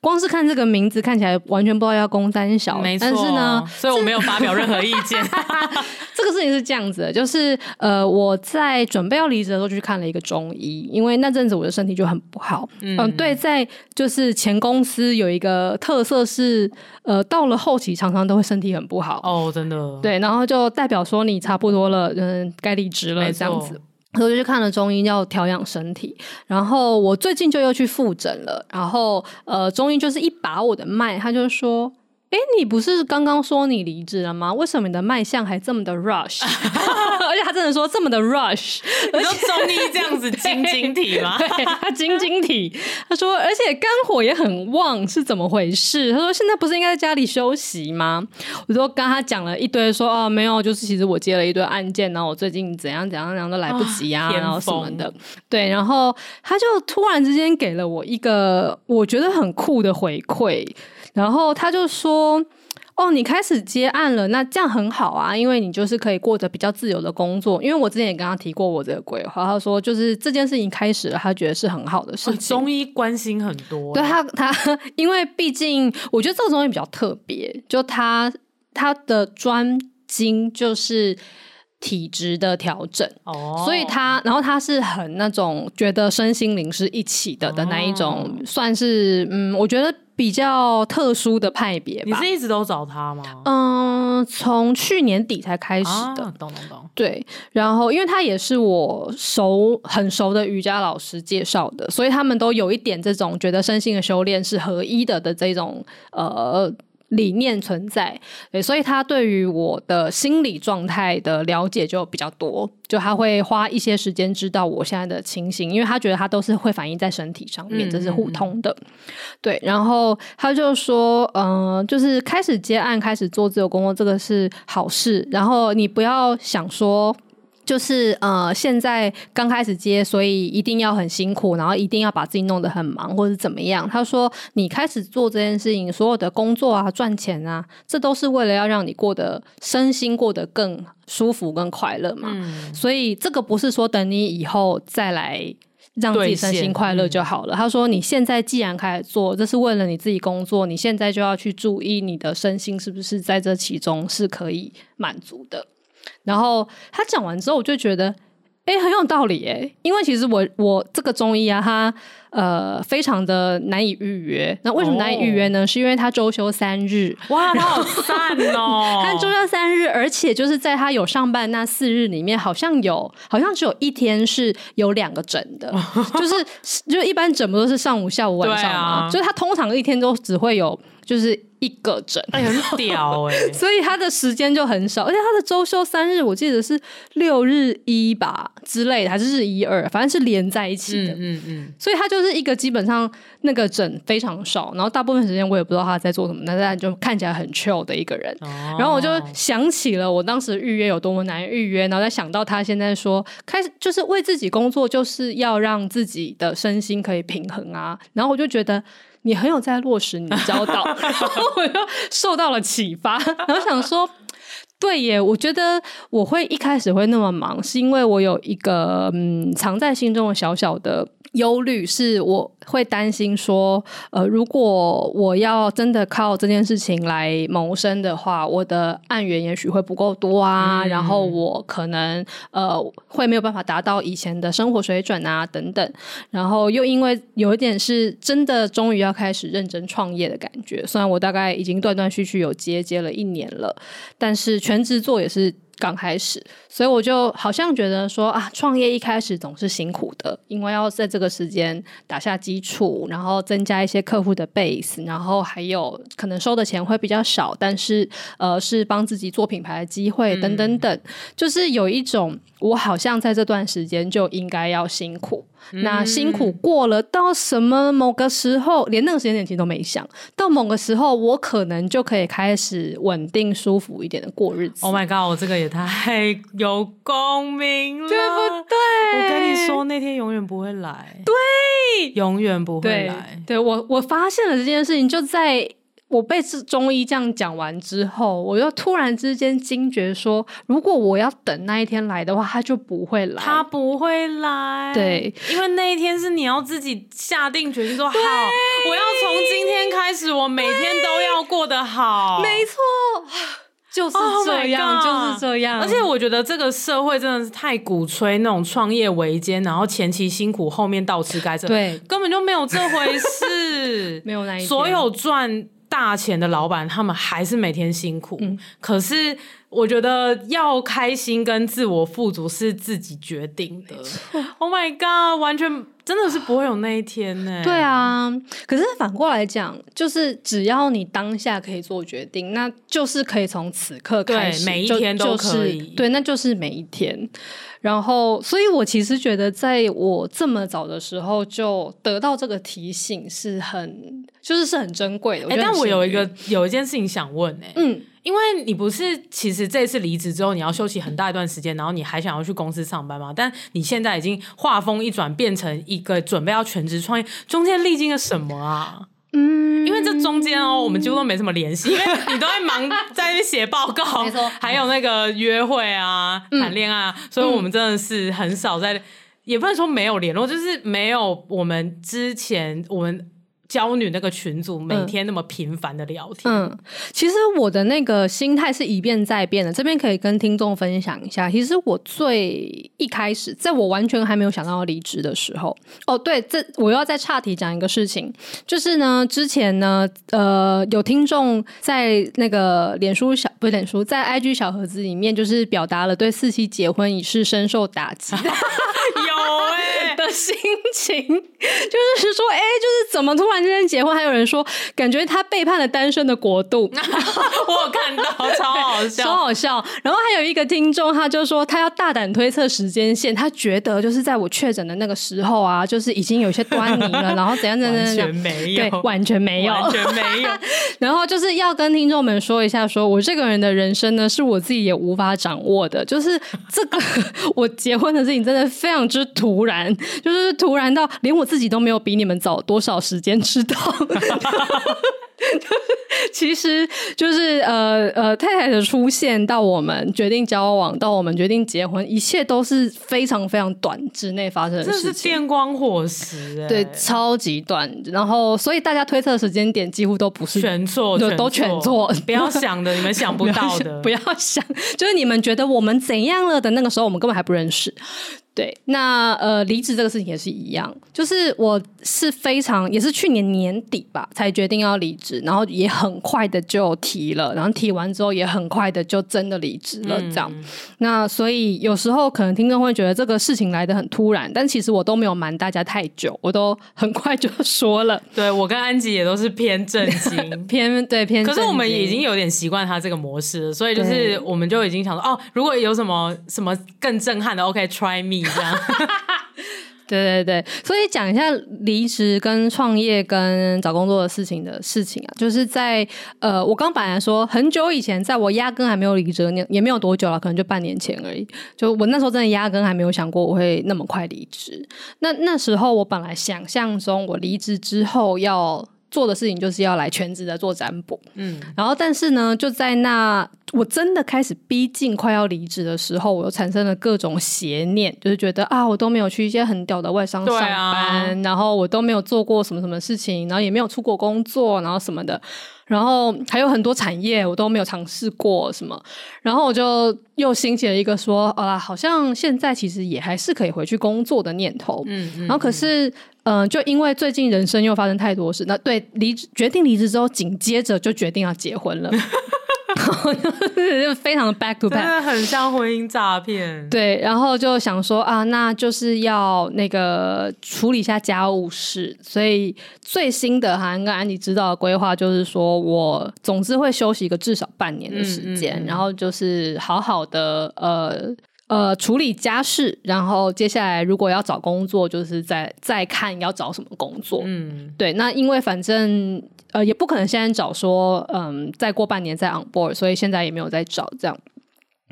光是看这个名字，看起来完全不知道要攻三小，没错。但是呢，所以我没有发表任何意见。这个事情是这样子的，就是呃，我在准备要离职的时候，就去看了一个中医，因为那阵子我的身体就很不好。嗯、呃，对，在就是前公司有一个特色是，呃，到了后期常常都会身体很不好。哦，真的。对，然后就代表说你差不多了，嗯，该离职了这样子。我就去看了中医，要调养身体。然后我最近就又去复诊了。然后呃，中医就是一把我的脉，他就说。哎，你不是刚刚说你离职了吗？为什么你的脉象还这么的 rush？而且他真的说这么的 rush，你说中医这样子晶晶体吗？对，他晶晶体。他说，而且肝火也很旺，是怎么回事？他说现在不是应该在家里休息吗？我就跟他讲了一堆说，说哦，没有，就是其实我接了一堆案件，然后我最近怎样怎样，然后都来不及啊，然后什么的。对，然后他就突然之间给了我一个我觉得很酷的回馈。然后他就说：“哦，你开始接案了，那这样很好啊，因为你就是可以过着比较自由的工作。因为我之前也跟他提过我这个规划，他说就是这件事情开始了，他觉得是很好的事情。中医关心很多，对他他，因为毕竟我觉得这个东西比较特别，就他他的专精就是体质的调整哦，所以他然后他是很那种觉得身心灵是一起的的那一种，算是嗯，我觉得。”比较特殊的派别吧。你是一直都找他吗？嗯，从去年底才开始的。懂懂懂。对，然后因为他也是我熟很熟的瑜伽老师介绍的，所以他们都有一点这种觉得身心的修炼是合一的的这种呃。理念存在，对，所以他对于我的心理状态的了解就比较多，就他会花一些时间知道我现在的情形，因为他觉得他都是会反映在身体上面，这是互通的。嗯嗯嗯。对，然后他就说，嗯、呃，就是开始接案，开始做自由工作，这个是好事。然后你不要想说。就是呃，现在刚开始接，所以一定要很辛苦，然后一定要把自己弄得很忙，或者怎么样。他说，你开始做这件事情，所有的工作啊、赚钱啊，这都是为了要让你过得身心过得更舒服、更快乐嘛。嗯。所以这个不是说等你以后再来让自己身心快乐就好了。他说，你现在既然开始做，这是为了你自己工作，你现在就要去注意你的身心是不是在这其中是可以满足的。然后他讲完之后，我就觉得，哎、欸，很有道理哎，因为其实我我这个中医啊，他呃非常的难以预约。那为什么难以预约呢？哦、是因为他周休三日。哇，他好赞哦！他周休三日，而且就是在他有上班那四日里面，好像有好像只有一天是有两个诊的，就是就一般诊不都是上午、下午、晚上吗？所以他通常一天都只会有就是。一个诊，哎，很屌哎、欸！所以他的时间就很少，而且他的周休三日，我记得是六日一吧之类的，还是日一二，反正是连在一起的。嗯嗯，嗯。所以他就是一个基本上那个诊非常少，然后大部分时间我也不知道他在做什么，但是就看起来很 chill 的一个人。哦。然后我就想起了我当时预约有多么难预约，然后再想到他现在说开始就是为自己工作，就是要让自己的身心可以平衡啊。然后我就觉得。你很有在落实你的教导，然后我就受到了启发，然后想说，对耶，我觉得我会一开始会那么忙，是因为我有一个嗯藏在心中的小小的。忧虑是我会担心说，呃，如果我要真的靠这件事情来谋生的话，我的案源也许会不够多啊，嗯、然后我可能呃会没有办法达到以前的生活水准啊等等，然后又因为有一点是真的终于要开始认真创业的感觉，虽然我大概已经断断续续有接接了一年了，但是全职做也是。刚开始，所以我就好像觉得说啊，创业一开始总是辛苦的，因为要在这个时间打下基础，然后增加一些客户的 base，然后还有可能收的钱会比较少，但是呃是帮自己做品牌的机会等等等，就是有一种我好像在这段时间就应该要辛苦。那辛苦过了，到什么某个时候，连那个时间点其实都没想到，某个时候我可能就可以开始稳定、舒服一点的过日子。Oh my god，我这个也太有共鸣了，对不对？我跟你说，那天永远不会来，对，永远不会来。对，对我，我发现了这件事情，就在。我被中医这样讲完之后，我又突然之间惊觉说，如果我要等那一天来的话，他就不会来，他不会来。对，因为那一天是你要自己下定决心说好，我要从今天开始，我每天都要过得好。没错，就是这样，oh、就是这样。而且我觉得这个社会真的是太鼓吹那种创业维艰，然后前期辛苦，后面倒吃甘蔗，对，根本就没有这回事，没有那所有赚。大钱的老板，他们还是每天辛苦。嗯，可是我觉得要开心跟自我富足是自己决定的。Oh my god，完全真的是不会有那一天呢。对啊，可是反过来讲，就是只要你当下可以做决定，那就是可以从此刻开始，每一天都可以。对，那就是每一天。然后，所以我其实觉得，在我这么早的时候就得到这个提醒，是很，就是是很珍贵的。哎、欸，但我有一个有一件事情想问、欸，哎，嗯，因为你不是其实这次离职之后，你要休息很大一段时间，然后你还想要去公司上班吗？但你现在已经画风一转，变成一个准备要全职创业，中间历经了什么啊？嗯，因为这中间哦，我们几乎都没什么联系，因为你都在忙在那边写报告，没错，还有那个约会啊、谈恋爱啊，所以我们真的是很少在，也不能说没有联络，就是没有我们之前我们。娇女那个群组每天那么频繁的聊天，嗯，嗯，其实我的那个心态是一变再变的。这边可以跟听众分享一下，其实我最一开始，在我完全还没有想到要离职的时候，哦，对，这我要再岔题讲一个事情，就是呢，之前呢，呃，有听众在那个脸书小不是脸书，在 IG 小盒子里面，就是表达了对四七结婚已是深受打击。的心情，就是说，哎、欸，就是怎么突然之间结婚？还有人说，感觉他背叛了单身的国度。我有看到，超好笑，超好笑。然后还有一个听众，他就说，他要大胆推测时间线，他觉得就是在我确诊的那个时候啊，就是已经有些端倪了。然后怎样怎样怎样，完全没有，对，完全没有，完全没有。然后就是要跟听众们说一下说，说我这个人的人生呢，是我自己也无法掌握的。就是这个我结婚的事情，真的非常之。突然，就是突然到连我自己都没有比你们早多少时间知道。其实就是呃呃，太太的出现到我们决定交往，到我们决定结婚，一切都是非常非常短之内发生的事情，这是电光火石，欸，对，超级短。然后，所以大家推测的时间点几乎都不是全错，就都全错。不要想的，你们想不到的，不要想，就是你们觉得我们怎样了的那个时候，我们根本还不认识。对，那呃，离职这个事情也是一样，就是我是非常也是去年年底吧才决定要离职，然后也很快的就提了，然后提完之后也很快的就真的离职了，这样。嗯、那所以有时候可能听众会觉得这个事情来的很突然，但其实我都没有瞒大家太久，我都很快就说了。对，我跟安吉也都是偏震惊，偏对偏。可是我们已经有点习惯他这个模式了，所以就是我们就已经想说，哦，如果有什么什么更震撼的，OK，try me。这样，对对对，所以讲一下离职跟创业跟找工作的事情的事情啊，就是在呃，我刚本来说很久以前，在我压根还没有离职那也没有多久了，可能就半年前而已。就我那时候真的压根还没有想过我会那么快离职。那那时候我本来想象中，我离职之后要。做的事情就是要来全职的做占卜，嗯，然后但是呢，就在那我真的开始逼近快要离职的时候，我又产生了各种邪念，就是觉得啊，我都没有去一些很屌的外商上班，啊、然后我都没有做过什么什么事情，然后也没有出国工作，然后什么的，然后还有很多产业我都没有尝试过什么，然后我就又兴起了一个说啊，好像现在其实也还是可以回去工作的念头，嗯，嗯，然后可是。嗯、呃，就因为最近人生又发生太多事，那对离职决定离职之后，紧接着就决定要结婚了，就 非常的 back to back，真的很像婚姻诈骗。对，然后就想说啊，那就是要那个处理一下家务事，所以最新的哈，跟安妮知道的规划就是说我总之会休息一个至少半年的时间，嗯嗯嗯，然后就是好好的呃。呃，处理家事，然后接下来如果要找工作，就是再再看要找什么工作。嗯，对，那因为反正呃也不可能现在找说，嗯，再过半年再 on board，所以现在也没有在找这样。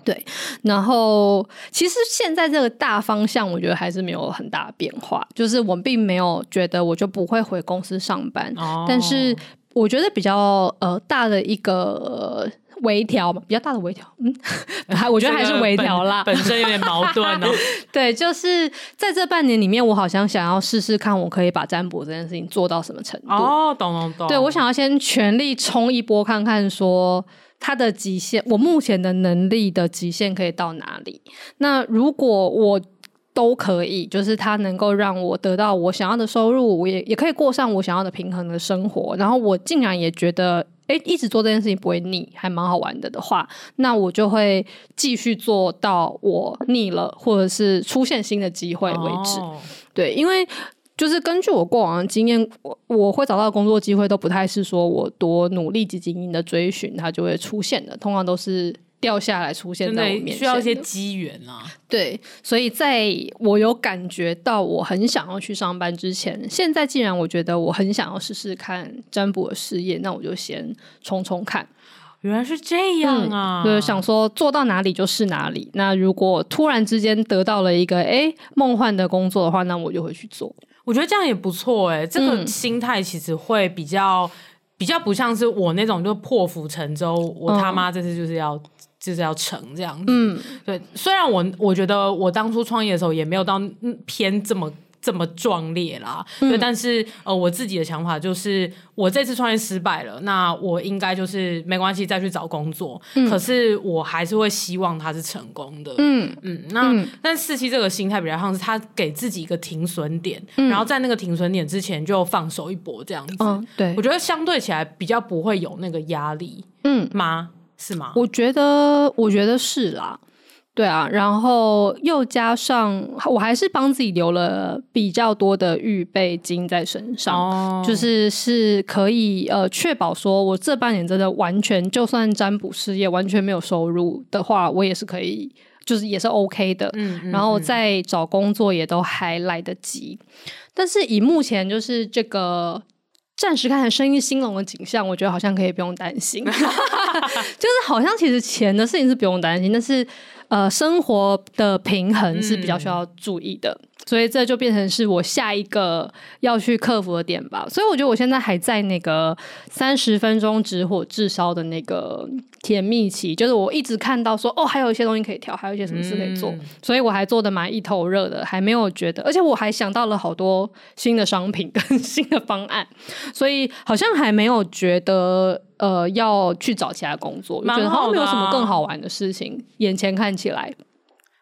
对，然后其实现在这个大方向，我觉得还是没有很大的变化，就是我并没有觉得我就不会回公司上班，哦、但是我觉得比较呃大的一个。微调嘛，比较大的微调，嗯，还我觉得还是微调啦，本身有点矛盾哦。对，就是在这半年里面，我好像想要试试看，我可以把占卜这件事情做到什么程度。哦，懂懂懂。对，我想要先全力冲一波，看看说它的极限，我目前的能力的极限可以到哪里。那如果我都可以，就是它能够让我得到我想要的收入，我也也可以过上我想要的平衡的生活。然后我竟然也觉得。诶，一直做这件事情不会腻，还蛮好玩的的话，那我就会继续做到我腻了，或者是出现新的机会为止。Oh. 对，因为就是根据我过往的经验，我我会找到的工作机会都不太是说我多努力、积极的追寻，它就会出现的，通常都是。掉下来出现在我面前，需要一些机缘啊。对，所以在我有感觉到我很想要去上班之前，现在既然我觉得我很想要试试看占卜的事业，那我就先冲冲看。原来是这样啊！嗯、就是想说做到哪里就是哪里。那如果突然之间得到了一个哎梦幻的工作的话，那我就会去做。我觉得这样也不错哎、欸，这个心态其实会比较、嗯、比较不像是我那种就破釜沉舟，我他妈这次就是要。就是要成这样子，嗯，对。虽然我我觉得我当初创业的时候也没有到偏这么这么壮烈啦，嗯、对。但是呃，我自己的想法就是，我这次创业失败了，那我应该就是没关系，再去找工作。嗯、可是我还是会希望他是成功的，嗯嗯。那、嗯、但四期这个心态比较像是他给自己一个停损点，嗯、然后在那个停损点之前就放手一搏这样子。嗯、对，我觉得相对起来比较不会有那个压力，嗯吗？是吗？我觉得，我觉得是啦，对啊，然后又加上，我还是帮自己留了比较多的预备金在身上，哦、就是是可以呃确保说，我这半年真的完全，就算占卜事业完全没有收入的话，我也是可以，就是也是 OK 的，嗯，嗯，然后再找工作也都还来得及，但是以目前就是这个。暂时看起来生意兴隆的景象，我觉得好像可以不用担心，就是好像其实钱的事情是不用担心，但是呃，生活的平衡是比较需要注意的。嗯所以这就变成是我下一个要去克服的点吧。所以我觉得我现在还在那个三十分钟止火炙烧的那个甜蜜期，就是我一直看到说哦，还有一些东西可以调，还有一些什么事可以做，嗯、所以我还做的蛮一头热的，还没有觉得，而且我还想到了好多新的商品跟 新的方案，所以好像还没有觉得呃要去找其他工作，我觉得好像没有什么更好玩的事情，眼前看起来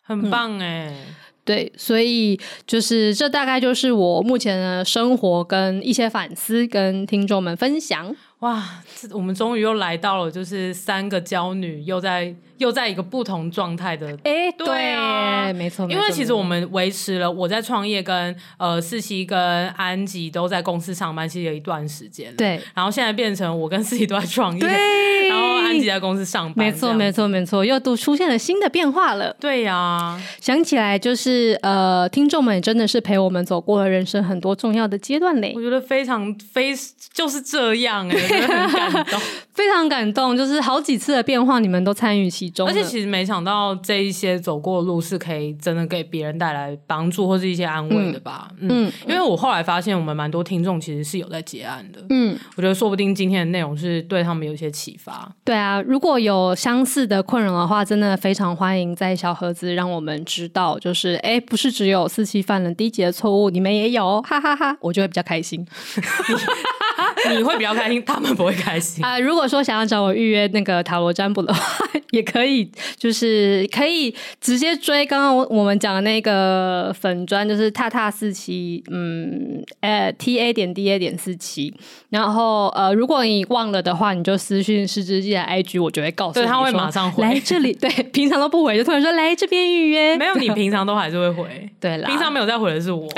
很棒哎。嗯对，所以就是这大概就是我目前的生活跟一些反思，跟听众们分享。哇，我们终于又来到了，就是三个娇女又在。又在一个不同状态的，哎、欸，对啊，没错，因为其实我们维持了我在创业跟呃四期跟安吉都在公司上班，其实有一段时间，对，然后现在变成我跟四期都在创业，对，然后安吉在公司上班，没错，没错，没错，又都出现了新的变化了，对呀、啊，想起来就是呃，听众们真的是陪我们走过了人生很多重要的阶段嘞，我觉得非常非就是这样哎、欸，很感动，非常感动，就是好几次的变化，你们都参与其中。而且其实没想到这一些走过的路是可以真的给别人带来帮助或是一些安慰的吧？嗯，嗯，因为我后来发现我们蛮多听众其实是有在结案的。嗯，我觉得说不定今天的内容是对他们有一些启发。对啊，如果有相似的困扰的话，真的非常欢迎在小盒子让我们知道。就是哎，不是只有四期犯了低级的错误，你们也有，哈哈哈哈，我就会比较开心。你会比较开心，他们不会开心啊。如果说想要找我预约那个塔罗占卜的话，也可以，就是可以直接追刚刚我我们讲的那个粉砖，就是踏踏四七，嗯，呃，T A 点 D A 点四七。然后呃，如果你忘了的话，你就私讯失之记的 I G，我就会告诉你，对，他会马上回来这里。对，平常都不回，就突然说来这边预约。没有，你平常都还是会回。对啦，平常没有在回的是我，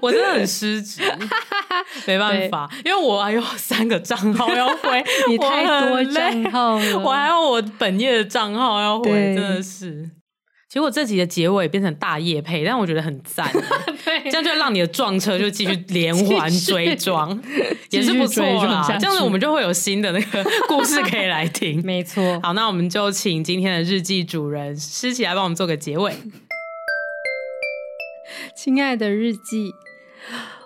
我真的很失职，没办法，因为我。我还有三个账号要回，你太多账号了。我还有我本业的账号要回，真的是。结果这集的结尾变成大业配，但我觉得很赞。对，这样就让你的撞车就继续连环追撞，也是不错啦。这样子我们就会有新的那个故事可以来听。没错。好，那我们就请今天的日记主人诗琪来帮我们做个结尾。亲爱的日记。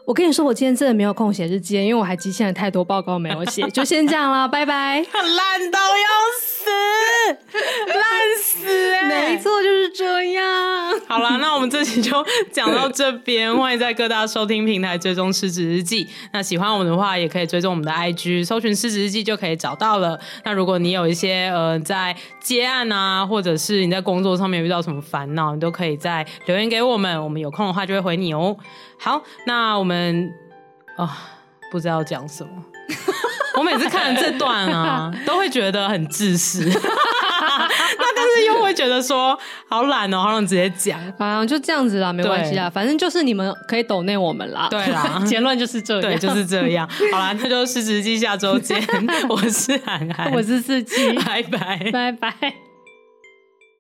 我跟你说，我今天真的没有空写日记，因为我还积欠了太多报告没有写，就先这样了，拜拜。烂到要死，烂死 哎、欸！没错，就是这样。好了，那我们这期就讲到这边，欢迎在各大收听平台追踪失职日记。那喜欢我们的话，也可以追踪我们的 IG，搜寻失职日记就可以找到了。那如果你有一些呃在接案啊，或者是你在工作上面遇到什么烦恼，你都可以在留言给我们，我们有空的话就会回你哦。好，那我们啊、哦，不知道讲什么。我每次看了这段啊，都会觉得很自私。那但是又会觉得说好懒哦，好想直接讲。啊，就这样子啦，没关系啦，反正就是你们可以抖内我们啦。对啦，结论就是这样，对，就是这样。好啦，那就失职日记下周见。我是涵涵，我是四季，拜拜，拜拜。